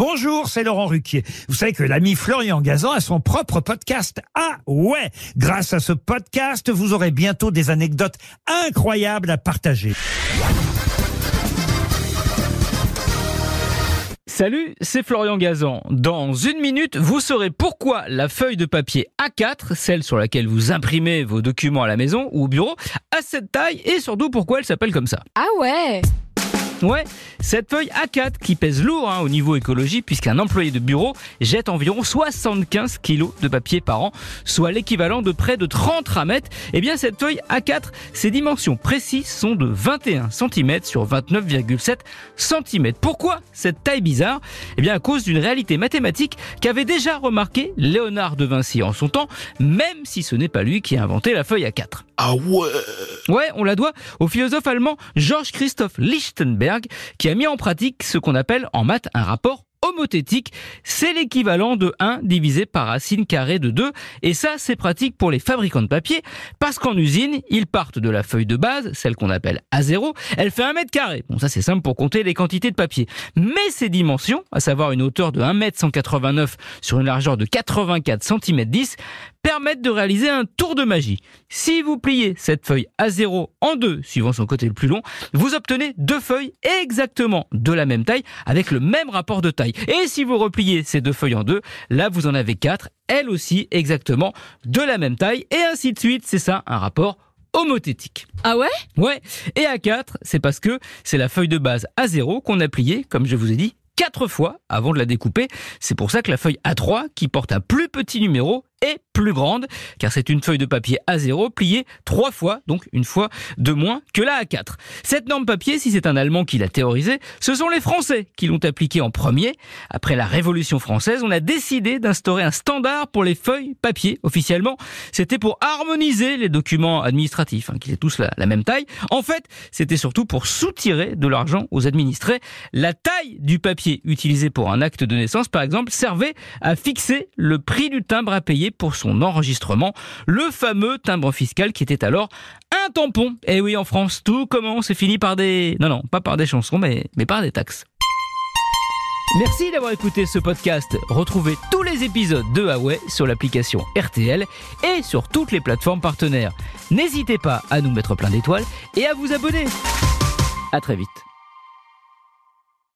Bonjour, c'est Laurent Ruquier. Vous savez que l'ami Florian Gazan a son propre podcast. Ah ouais Grâce à ce podcast, vous aurez bientôt des anecdotes incroyables à partager. Salut, c'est Florian Gazan. Dans une minute, vous saurez pourquoi la feuille de papier A4, celle sur laquelle vous imprimez vos documents à la maison ou au bureau, a cette taille et surtout pourquoi elle s'appelle comme ça. Ah ouais Ouais, cette feuille A4 qui pèse lourd hein, au niveau écologie puisqu'un employé de bureau jette environ 75 kilos de papier par an, soit l'équivalent de près de 30 ramettes. Eh bien cette feuille A4, ses dimensions précises sont de 21 cm sur 29,7 cm. Pourquoi cette taille bizarre? Eh bien à cause d'une réalité mathématique qu'avait déjà remarqué Léonard de Vinci en son temps, même si ce n'est pas lui qui a inventé la feuille A4. Ah ouais Ouais, on la doit au philosophe allemand Georges Christoph Lichtenberg qui a mis en pratique ce qu'on appelle en maths un rapport homothétique, c'est l'équivalent de 1 divisé par racine carrée de 2. Et ça, c'est pratique pour les fabricants de papier, parce qu'en usine, ils partent de la feuille de base, celle qu'on appelle A0, elle fait 1 mètre carré. Bon, ça c'est simple pour compter les quantités de papier. Mais ces dimensions, à savoir une hauteur de 1 mètre 189 sur une largeur de 84 cm 10, permettent de réaliser un tour de magie. Si vous pliez cette feuille A0 en deux, suivant son côté le plus long, vous obtenez deux feuilles exactement de la même taille, avec le même rapport de taille. Et si vous repliez ces deux feuilles en deux, là vous en avez quatre, elles aussi exactement de la même taille, et ainsi de suite. C'est ça, un rapport homothétique. Ah ouais? Ouais, et A4, c'est parce que c'est la feuille de base A0 qu'on a pliée, comme je vous ai dit, quatre fois avant de la découper. C'est pour ça que la feuille A3, qui porte un plus petit numéro, est plus grande, car c'est une feuille de papier A0 pliée trois fois, donc une fois de moins que la A4. Cette norme papier, si c'est un Allemand qui l'a théorisée, ce sont les Français qui l'ont appliquée en premier. Après la Révolution française, on a décidé d'instaurer un standard pour les feuilles papier. Officiellement, c'était pour harmoniser les documents administratifs, hein, qui étaient tous la, la même taille. En fait, c'était surtout pour soutirer de l'argent aux administrés. La taille du papier utilisé pour un acte de naissance, par exemple, servait à fixer le prix du timbre à payer pour son enregistrement, le fameux timbre fiscal qui était alors un tampon. Et eh oui, en France, tout commence et finit par des... Non, non, pas par des chansons, mais, mais par des taxes. Merci d'avoir écouté ce podcast. Retrouvez tous les épisodes de Huawei sur l'application RTL et sur toutes les plateformes partenaires. N'hésitez pas à nous mettre plein d'étoiles et à vous abonner. À très vite.